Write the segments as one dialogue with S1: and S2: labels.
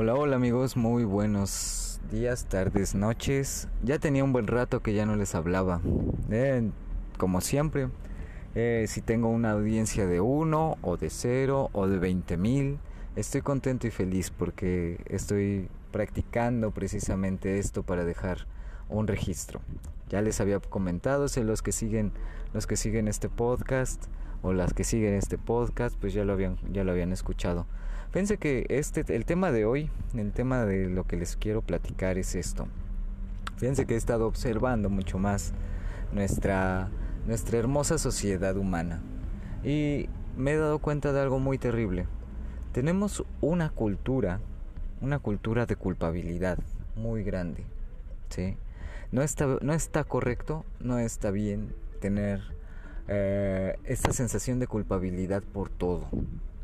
S1: Hola, hola amigos, muy buenos días, tardes, noches. Ya tenía un buen rato que ya no les hablaba. Eh, como siempre, eh, si tengo una audiencia de uno o de cero o de 20 mil, estoy contento y feliz porque estoy practicando precisamente esto para dejar un registro. Ya les había comentado, sé los que siguen, los que siguen este podcast o las que siguen este podcast, pues ya lo habían, ya lo habían escuchado. Fíjense que este, el tema de hoy, el tema de lo que les quiero platicar es esto. Fíjense que he estado observando mucho más nuestra, nuestra hermosa sociedad humana y me he dado cuenta de algo muy terrible. Tenemos una cultura, una cultura de culpabilidad muy grande, ¿sí? No está, no está correcto, no está bien tener eh, esta sensación de culpabilidad por todo,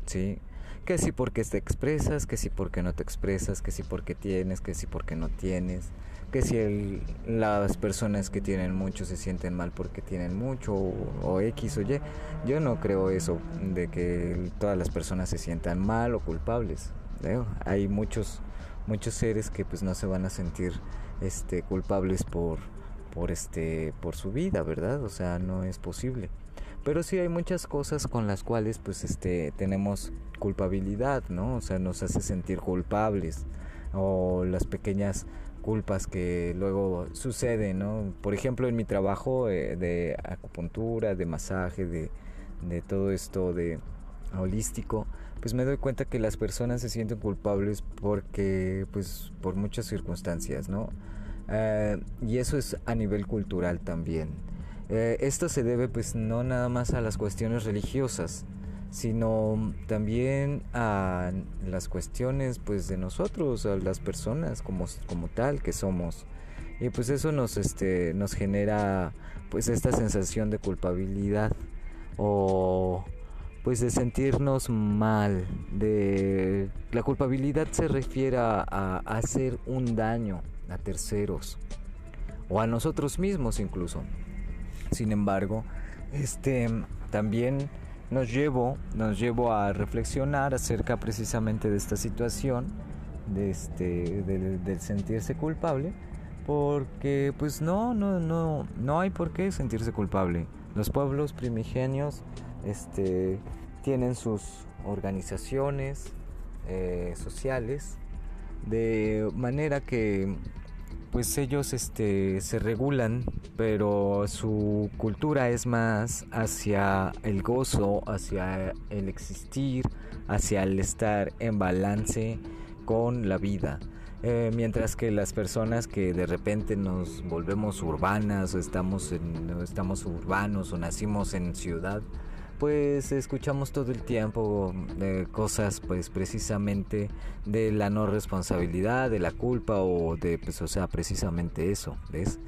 S1: ¿sí? Que si porque te expresas, que si porque no te expresas, que si porque tienes, que si porque no tienes, que si las personas que tienen mucho se sienten mal porque tienen mucho o, X o Y. Yo no creo eso de que todas las personas se sientan mal o culpables. Hay muchos muchos seres que pues no se van a sentir este culpables por por este por su vida, ¿verdad? O sea, no es posible. Pero sí hay muchas cosas con las cuales pues este tenemos culpabilidad, ¿no? O sea, nos hace sentir culpables o las pequeñas culpas que luego suceden, ¿no? Por ejemplo, en mi trabajo eh, de acupuntura, de masaje, de, de todo esto de holístico, pues me doy cuenta que las personas se sienten culpables porque, pues, por muchas circunstancias, ¿no? Eh, y eso es a nivel cultural también. Eh, esto se debe pues no nada más a las cuestiones religiosas, sino también a las cuestiones pues de nosotros, a las personas como, como tal que somos. Y pues eso nos, este, nos genera pues esta sensación de culpabilidad o pues de sentirnos mal, de la culpabilidad se refiere a, a hacer un daño a terceros o a nosotros mismos incluso. Sin embargo, este también nos llevo, nos a reflexionar acerca precisamente de esta situación, de este, del, sentirse culpable, porque pues no, no, no, no hay por qué sentirse culpable. Los pueblos primigenios, este, tienen sus organizaciones eh, sociales de manera que pues ellos este, se regulan, pero su cultura es más hacia el gozo, hacia el existir, hacia el estar en balance con la vida. Eh, mientras que las personas que de repente nos volvemos urbanas o estamos, en, estamos urbanos o nacimos en ciudad, pues escuchamos todo el tiempo de cosas pues precisamente de la no responsabilidad, de la culpa o de pues o sea precisamente eso, ¿ves?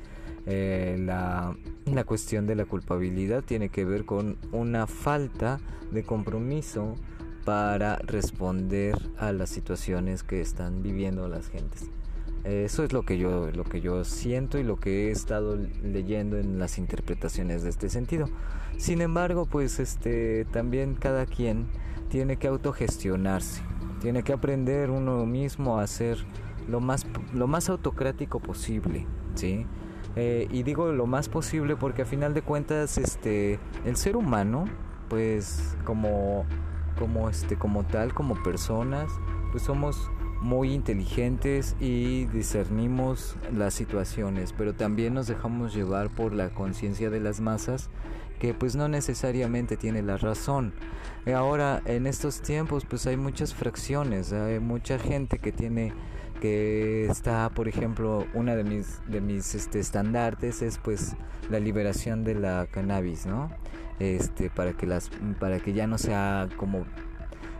S1: Eh, la, la cuestión de la culpabilidad tiene que ver con una falta de compromiso para responder a las situaciones que están viviendo las gentes. Eso es lo que yo lo que yo siento y lo que he estado leyendo en las interpretaciones de este sentido. Sin embargo, pues este también cada quien tiene que autogestionarse, tiene que aprender uno mismo a ser lo más lo más autocrático posible, ¿sí? Eh, y digo lo más posible porque a final de cuentas este el ser humano pues como como este como tal como personas pues somos muy inteligentes y discernimos las situaciones, pero también nos dejamos llevar por la conciencia de las masas que pues no necesariamente tiene la razón. Ahora en estos tiempos pues hay muchas fracciones, hay mucha gente que tiene que está, por ejemplo, una de mis de mis este estandartes es pues la liberación de la cannabis, ¿no? Este para que las para que ya no sea como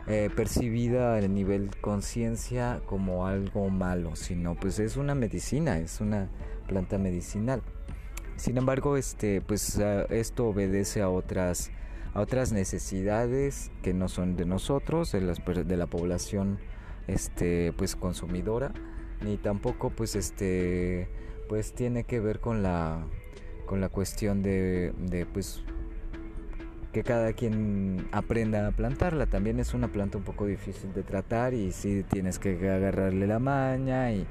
S1: eh, percibida a nivel conciencia como algo malo, sino pues es una medicina, es una planta medicinal. Sin embargo, este, pues esto obedece a otras, a otras necesidades que no son de nosotros, de, las, de la población, este, pues consumidora, ni tampoco, pues, este, pues tiene que ver con la, con la cuestión de, de pues que cada quien aprenda a plantarla. También es una planta un poco difícil de tratar y sí tienes que agarrarle la maña y,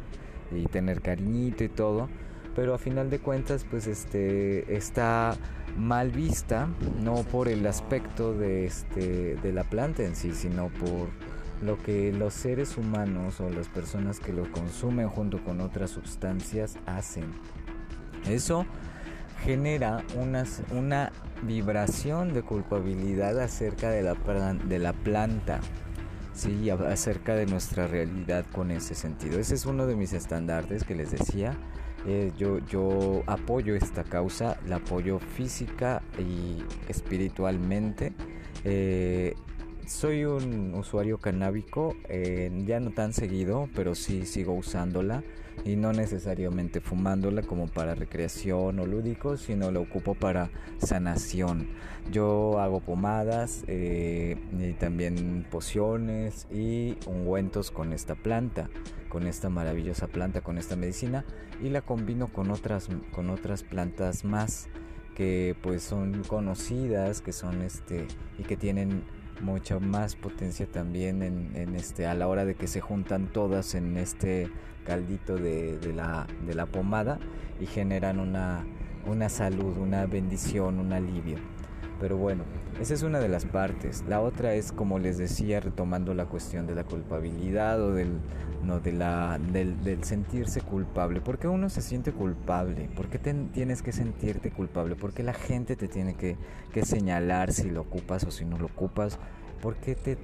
S1: y tener cariñito y todo. Pero a final de cuentas, pues este está mal vista, no por el aspecto de, este, de la planta en sí, sino por lo que los seres humanos o las personas que lo consumen junto con otras sustancias hacen. Eso genera una, una vibración de culpabilidad acerca de la, de la planta, ¿sí? acerca de nuestra realidad con ese sentido. Ese es uno de mis estandartes que les decía. Eh, yo, yo apoyo esta causa, la apoyo física y espiritualmente. Eh, soy un usuario canábico, eh, ya no tan seguido, pero sí sigo usándola y no necesariamente fumándola como para recreación o lúdico, sino la ocupo para sanación. Yo hago pomadas eh, y también pociones y ungüentos con esta planta, con esta maravillosa planta, con esta medicina y la combino con otras, con otras plantas más que pues son conocidas, que son este y que tienen mucha más potencia también en, este a la hora de que se juntan todas en este caldito de, la, de la pomada y generan una, una salud, una bendición, un alivio. Pero bueno, esa es una de las partes. La otra es, como les decía, retomando la cuestión de la culpabilidad o del, no, de la, del, sentirse culpable. ¿Por qué uno se siente culpable? ¿Por qué tienes que sentirte culpable? ¿Por qué la gente te tiene que, que señalar si lo ocupas o si no lo ocupas? ¿Por qué te...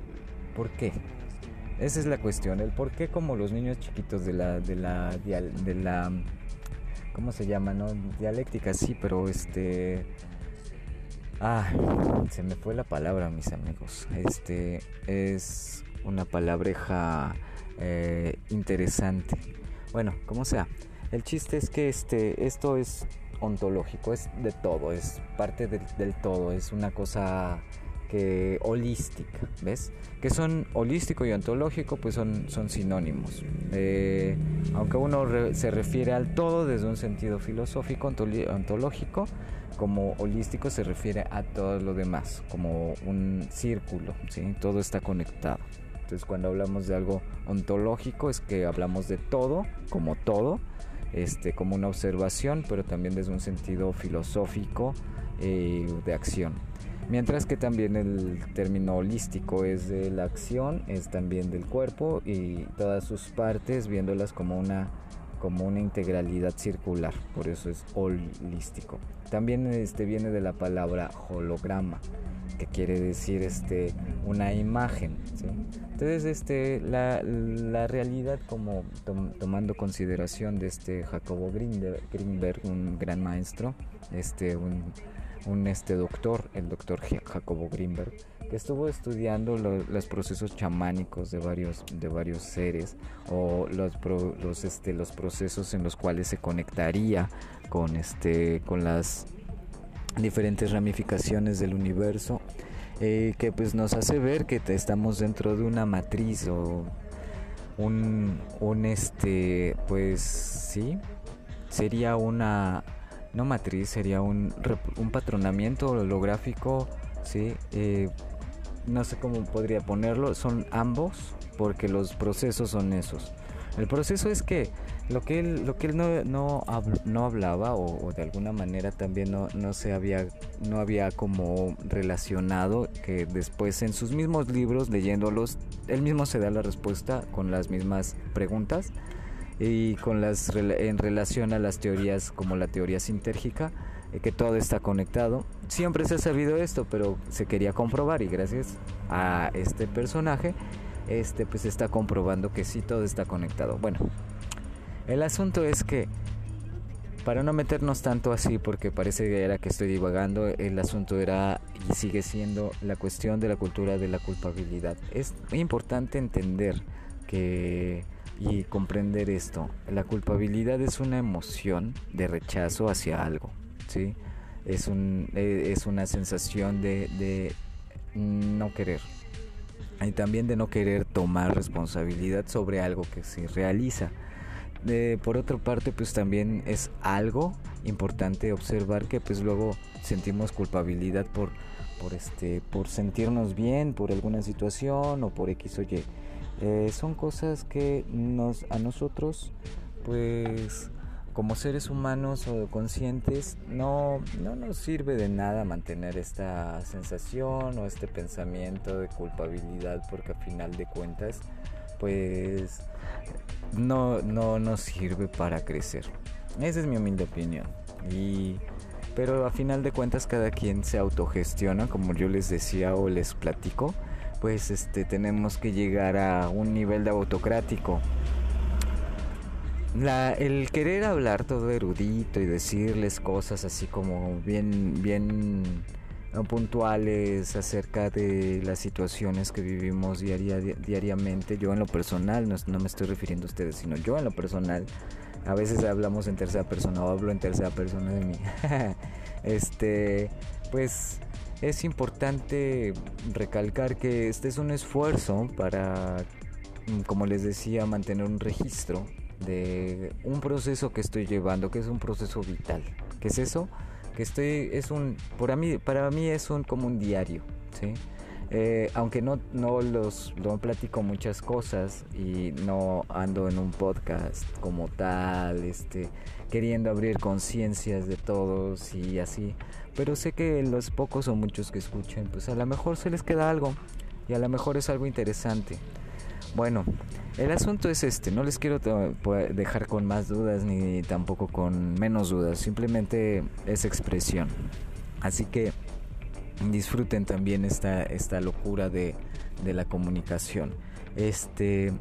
S1: ¿Por qué? Esa es la cuestión. El por qué como los niños chiquitos de la... De la, de la ¿Cómo se llama? No? Dialéctica, sí, pero este Ah, se me fue la palabra, mis amigos. Este es una palabreja eh, interesante. Bueno, como sea. El chiste es que este, esto es ontológico, es de todo, es parte del todo, es una cosa que holística, ¿ves? Que son holístico y ontológico, pues son, son sinónimos. Eh, aunque uno se refiere al todo desde un sentido filosófico, ontológico, como holístico se refiere a todo lo demás, como un círculo, ¿sí? Todo está conectado. Entonces cuando hablamos de algo ontológico es que hablamos de todo, como todo, este, como una observación, pero también desde un sentido filosófico eh, de acción. Mientras que también el término holístico es de la acción, es también del cuerpo y todas sus partes viéndolas como una como una integralidad circular, por eso es holístico. También este viene de la palabra holograma, que quiere decir este una imagen. Entonces este la, la realidad como tomando consideración de este Jacobo Greenberg, un gran maestro, este un, un este doctor, el doctor Jacobo Greenberg, estuvo estudiando los procesos chamánicos de varios, de varios seres o los, los, este, los procesos en los cuales se conectaría con, este, con las diferentes ramificaciones del universo. Eh, que pues nos hace ver que estamos dentro de una matriz o un, un este pues sí sería una no matriz sería un, un patronamiento holográfico sí eh, no sé cómo podría ponerlo, son ambos porque los procesos son esos. El proceso es que lo que él, lo que él no, no, no hablaba o, de alguna manera también no, no, se había, no había como relacionado que después en sus mismos libros leyéndolos, él mismo se da la respuesta con las mismas preguntas y con las en relación a las teorías como la teoría sintérgica eh, que todo está conectado. Siempre se ha sabido esto, pero se quería comprobar y gracias a este personaje, este pues está comprobando que sí todo está conectado. Bueno, el asunto es que para no meternos tanto así, porque parece que era que estoy divagando, el asunto era y sigue siendo la cuestión de la cultura de la culpabilidad. Es importante entender que y comprender esto. La culpabilidad es una emoción de rechazo hacia algo. ¿sí? Es, un, eh, es una sensación de, de no querer. Y también de no querer tomar responsabilidad sobre algo que se realiza. por otra parte, pues también es algo importante observar que pues luego sentimos culpabilidad por, por este, por sentirnos bien por alguna situación o por X o Y. Eh, son cosas que nos, a nosotros, pues, como seres humanos o conscientes, no, no nos sirve de nada mantener esta sensación o este pensamiento de culpabilidad, porque a final de cuentas, pues, no, no nos sirve para crecer. Esa es mi humilde opinión. Y pero a final de cuentas cada quien se autogestiona, como yo les decía o les platico, pues este tenemos que llegar a un nivel de autocrático. La, el querer hablar todo erudito y decirles cosas así como bien bien puntuales acerca de las situaciones que vivimos diaria, diariamente. Yo en lo personal, no, no me estoy refiriendo a ustedes, sino yo en lo personal, a veces hablamos en tercera persona o hablo en tercera persona de mí. este, pues es importante recalcar que este es un esfuerzo para, mm, como les decía, mantener un registro de un proceso que estoy llevando, que es un proceso vital. ¿Qué es eso? Que estoy, es un, para mí, para mí es un como un diario, ¿sí? Eh, aunque no, no los platico muchas cosas y no ando en un podcast como tal, este, queriendo abrir conciencias de todos y así, pero sé que los pocos o muchos que escuchen, pues a lo mejor se les queda algo y a lo mejor es algo interesante. Bueno, el asunto es este, no les quiero dejar con más dudas ni tampoco con menos dudas, simplemente es expresión. Así que disfruten también esta, esta locura de, de la comunicación. Este,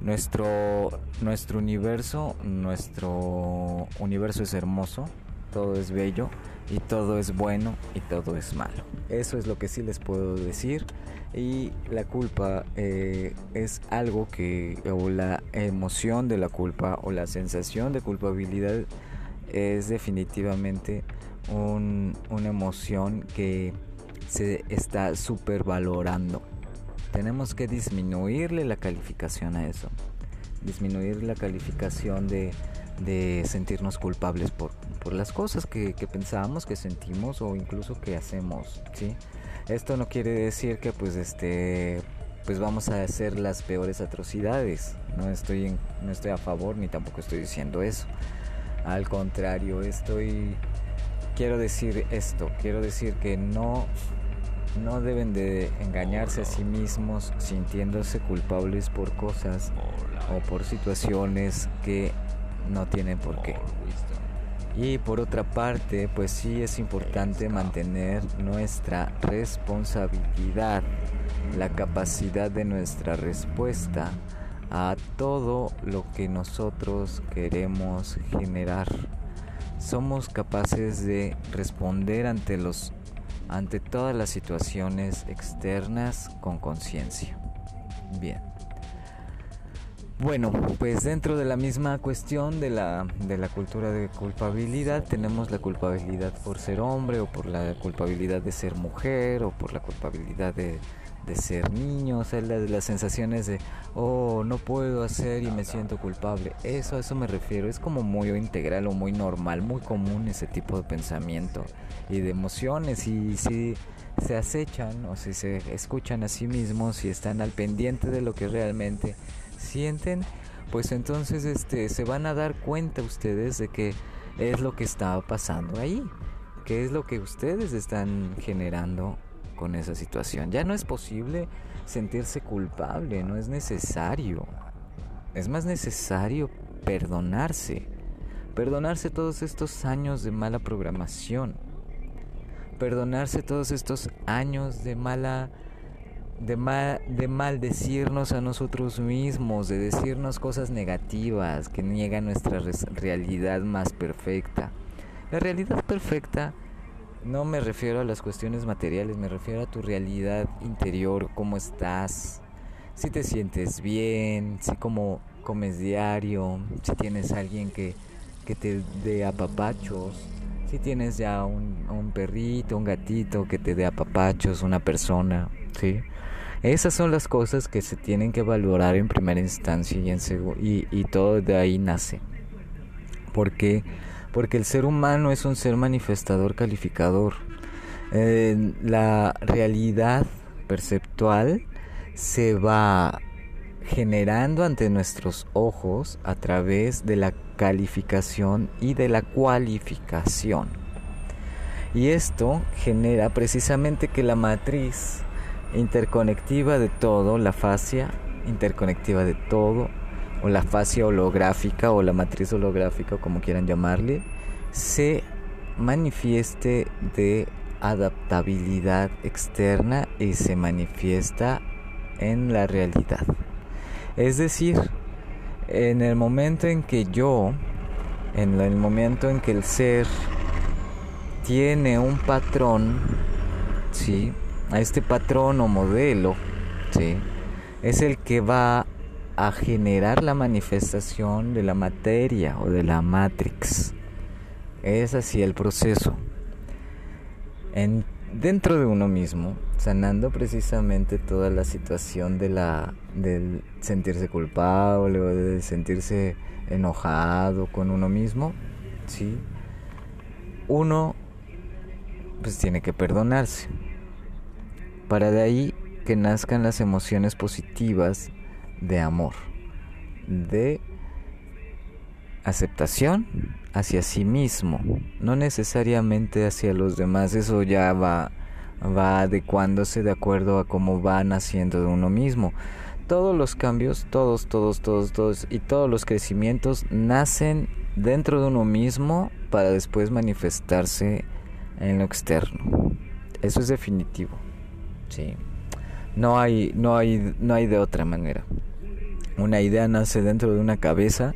S1: nuestro, nuestro universo, nuestro universo es hermoso, todo es bello y todo es bueno y todo es malo. Eso es lo que sí les puedo decir. Y la culpa eh, es algo que, o la emoción de la culpa o la sensación de culpabilidad es definitivamente una emoción que se está supervalorando. Tenemos que disminuirle la calificación a eso. Disminuir la calificación de, sentirnos culpables por, las cosas que, que, pensamos, que sentimos o incluso que hacemos. ¿sí? Esto no quiere decir que pues este pues vamos a hacer las peores atrocidades. No estoy, no estoy a favor ni tampoco estoy diciendo eso. Al contrario, estoy quiero decir esto, quiero decir que no no deben de engañarse a sí mismos sintiéndose culpables por cosas o por situaciones que no tienen por qué. Y por otra parte, pues sí es importante mantener nuestra responsabilidad, la capacidad de nuestra respuesta a todo lo que nosotros queremos generar somos capaces de responder ante los ante todas las situaciones externas con conciencia. Bien. Bueno, pues dentro de la misma cuestión de la, de la cultura de culpabilidad, tenemos la culpabilidad por ser hombre o por la culpabilidad de ser mujer o por la culpabilidad de, de ser niño, o sea, las, sensaciones de, oh, no puedo hacer y me siento culpable. Eso, a eso me refiero, es como muy integral o muy normal, muy común ese tipo de pensamiento y de emociones. Y si se acechan o si se escuchan a sí mismos y están al pendiente de lo que realmente sienten, pues entonces este, se van a dar cuenta ustedes de que es lo que está pasando ahí, que es lo que ustedes están generando con esa situación. Ya no es posible sentirse culpable, no es necesario. Es más necesario perdonarse. Perdonarse todos estos años de mala programación. Perdonarse todos estos años de mala de, mal, de maldecirnos a nosotros mismos, de decirnos cosas negativas que niegan nuestra realidad más perfecta. La realidad perfecta no me refiero a las cuestiones materiales, me refiero a tu realidad interior, cómo estás, si te sientes bien, si como comes diario, si tienes alguien que, que te dé apapachos, si tienes ya un, un, perrito, un gatito que te dé apapachos, una persona, ¿sí? Esas son las cosas que se tienen que valorar en primera instancia y, en y, y todo de ahí nace. Porque porque el ser humano es un ser manifestador calificador. la realidad perceptual se va generando ante nuestros ojos a través de la calificación y de la cualificación. Y esto genera precisamente que la matriz interconectiva de todo, la fascia interconectiva de todo, o la fascia holográfica o la matriz holográfica, como quieran llamarle, se manifieste de adaptabilidad externa y se manifiesta en la realidad. Es decir, en el momento en que yo, en el momento en que el ser tiene un patrón, ¿sí? A este patrón o modelo, ¿sí? Es el que va a generar la manifestación de la materia o de la matrix. Es así el proceso. En, dentro de uno mismo, sanando precisamente toda la situación de la del sentirse culpable o de sentirse enojado con uno mismo, ¿sí? Uno pues tiene que perdonarse. Para de ahí que nazcan las emociones positivas de amor, de aceptación hacia sí mismo, no necesariamente hacia los demás, eso ya va va adecuándose de acuerdo a cómo va naciendo de uno mismo. Todos los cambios, todos, todos, todos, todos y todos los crecimientos nacen dentro de uno mismo para después manifestarse en lo externo. Eso es definitivo. Sí. No hay no hay no hay de otra manera. Una idea nace dentro de una cabeza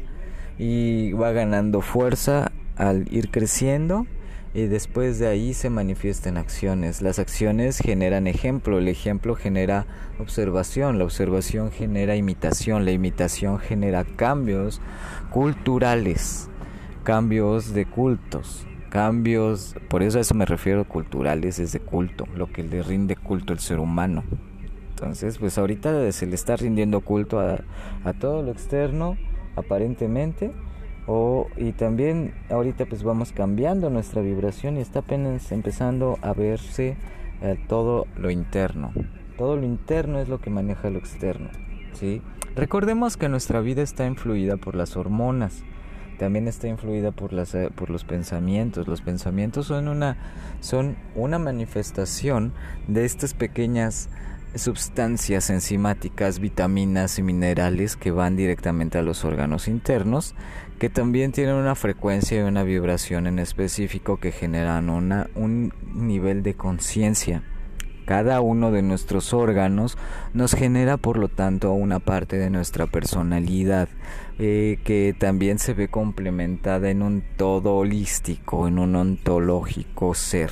S1: y va ganando fuerza al ir creciendo y después de ahí se manifiestan acciones. Las acciones generan ejemplo, el ejemplo genera observación, la observación genera imitación, la imitación genera cambios culturales, cambios de cultos, cambios, por eso a eso me refiero culturales, es de culto, lo que le rinde culto al ser humano. Entonces, pues ahorita se le está rindiendo culto a, todo lo externo, aparentemente, o, y también ahorita pues vamos cambiando nuestra vibración y está apenas empezando a verse eh, todo lo interno. Todo lo interno es lo que maneja lo externo. ¿sí? Recordemos que nuestra vida está influida por las hormonas. También está influida por, las, eh, por los pensamientos. Los pensamientos son una, son una manifestación de estas pequeñas sustancias enzimáticas, vitaminas y minerales que van directamente a los órganos internos, que también tienen una frecuencia y una vibración en específico que generan una, un nivel de conciencia. Cada uno de nuestros órganos nos genera, por lo tanto, una parte de nuestra personalidad eh, que también se ve complementada en un todo holístico, en un ontológico ser,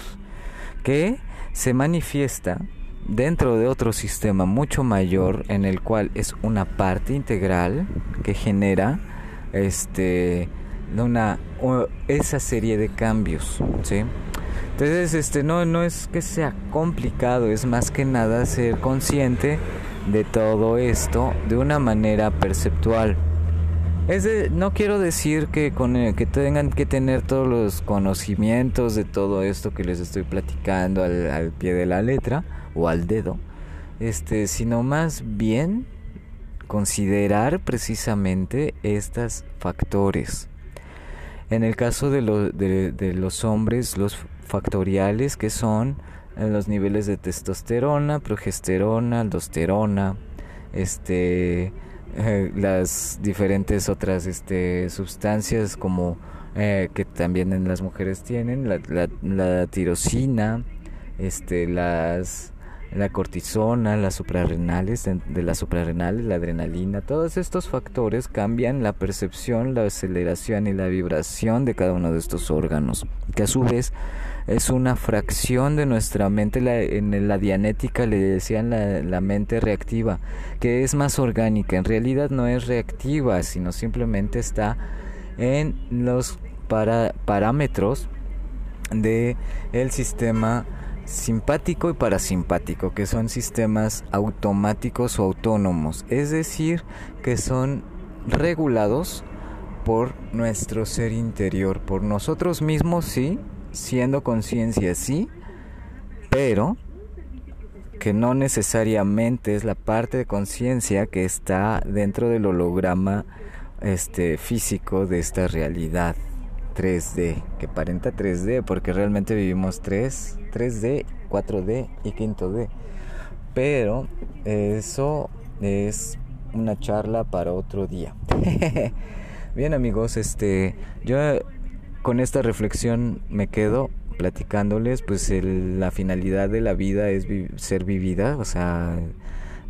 S1: que se manifiesta dentro de otro sistema mucho mayor en el cual es una parte integral que genera este una esa serie de cambios ¿sí? entonces este no no es que sea complicado es más que nada ser consciente de todo esto de una manera perceptual es no quiero decir que, con, eh, que tengan que tener todos los conocimientos de todo esto que les estoy platicando al, al pie de la letra o al dedo, este, sino más bien considerar precisamente estos factores. En el caso de, de, los hombres, los factoriales que son eh, los niveles de testosterona, progesterona, aldosterona, este, eh, las diferentes otras este, sustancias como eh, que también en las mujeres tienen, la, la, la tirosina, este, las la cortisona, las suprarrenales, de las suprarrenales, la adrenalina, todos estos factores cambian la percepción, la aceleración y la vibración de cada uno de estos órganos, que a su vez es una fracción de nuestra mente, en la dianética le decían la, mente reactiva, que es más orgánica, en realidad no es reactiva, sino simplemente está en los parámetros de el sistema simpático y parasimpático, que son sistemas automáticos o autónomos, es decir, que son regulados por nuestro ser interior, por nosotros mismos, sí, siendo conciencia, sí, pero que no necesariamente es la parte de conciencia que está dentro del holograma este físico de esta realidad 3D, que aparenta 3D porque realmente vivimos 3, 3D, 4D y 5D. Pero eso es una charla para otro día. Bien amigos, este yo con esta reflexión me quedo platicándoles, pues la finalidad de la vida es ser vivida, o sea,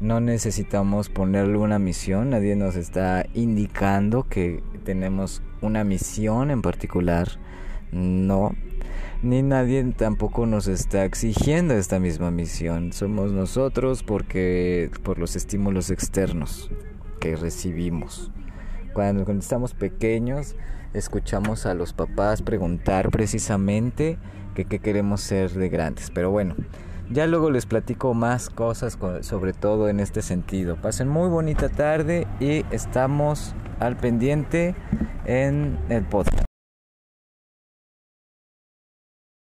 S1: no necesitamos ponerle una misión, nadie nos está indicando que tenemos una misión en particular, no, ni nadie tampoco nos está exigiendo esta misma misión, somos nosotros porque por los estímulos externos que recibimos. Cuando, estamos pequeños, escuchamos a los papás preguntar precisamente que qué queremos ser de grandes. Pero bueno, ya luego les platico más cosas sobre todo en este sentido. Pasen muy bonita tarde y estamos al pendiente en el podcast.